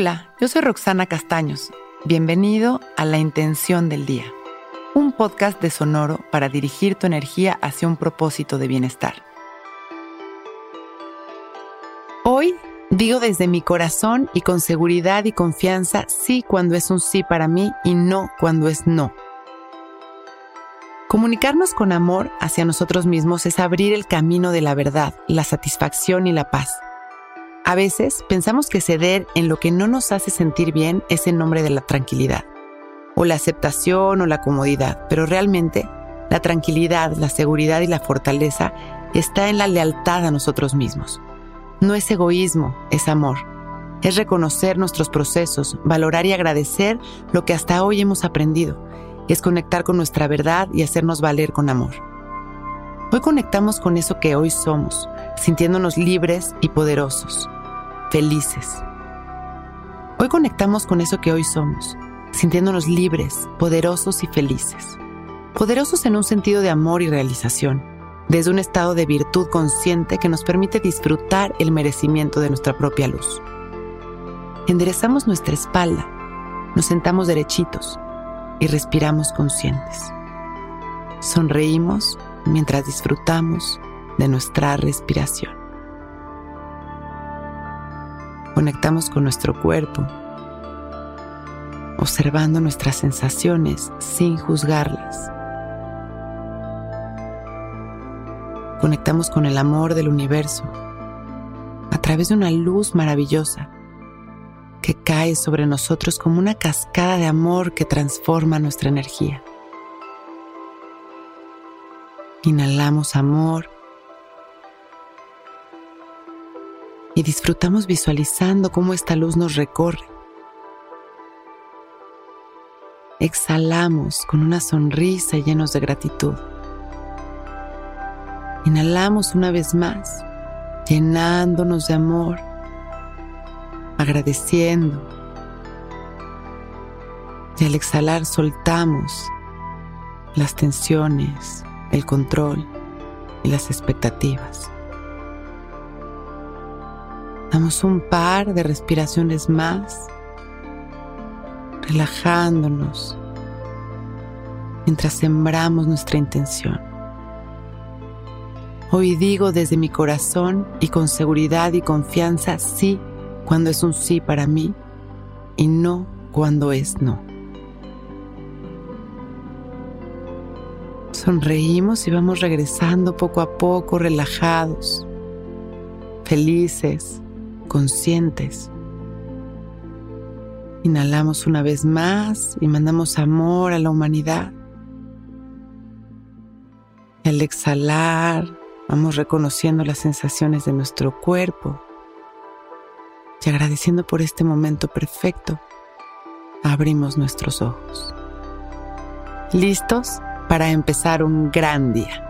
Hola, yo soy Roxana Castaños. Bienvenido a La Intención del Día, un podcast de Sonoro para dirigir tu energía hacia un propósito de bienestar. Hoy digo desde mi corazón y con seguridad y confianza sí cuando es un sí para mí y no cuando es no. Comunicarnos con amor hacia nosotros mismos es abrir el camino de la verdad, la satisfacción y la paz. A veces pensamos que ceder en lo que no nos hace sentir bien es en nombre de la tranquilidad, o la aceptación o la comodidad, pero realmente la tranquilidad, la seguridad y la fortaleza está en la lealtad a nosotros mismos. No es egoísmo, es amor. Es reconocer nuestros procesos, valorar y agradecer lo que hasta hoy hemos aprendido. Es conectar con nuestra verdad y hacernos valer con amor. Hoy conectamos con eso que hoy somos, sintiéndonos libres y poderosos felices. Hoy conectamos con eso que hoy somos, sintiéndonos libres, poderosos y felices. Poderosos en un sentido de amor y realización, desde un estado de virtud consciente que nos permite disfrutar el merecimiento de nuestra propia luz. Enderezamos nuestra espalda, nos sentamos derechitos y respiramos conscientes. Sonreímos mientras disfrutamos de nuestra respiración. Conectamos con nuestro cuerpo, observando nuestras sensaciones sin juzgarlas. Conectamos con el amor del universo a través de una luz maravillosa que cae sobre nosotros como una cascada de amor que transforma nuestra energía. Inhalamos amor y disfrutamos visualizando cómo esta luz nos recorre. Exhalamos con una sonrisa llenos de gratitud. Inhalamos una vez más, llenándonos de amor, agradeciendo. Y al exhalar soltamos las tensiones, el control y las expectativas. Damos un par de respiraciones más, relajándonos mientras sembramos nuestra intención. Hoy digo desde mi corazón y con seguridad y confianza sí cuando es un sí para mí y no cuando es no. Sonreímos y vamos regresando poco a poco relajados, felices, conscientes. Inhalamos una vez más y mandamos amor a la humanidad. Al exhalar, vamos reconociendo las sensaciones de nuestro cuerpo y agradeciendo por este momento perfecto, abrimos nuestros ojos. ¿Listos para empezar un gran día?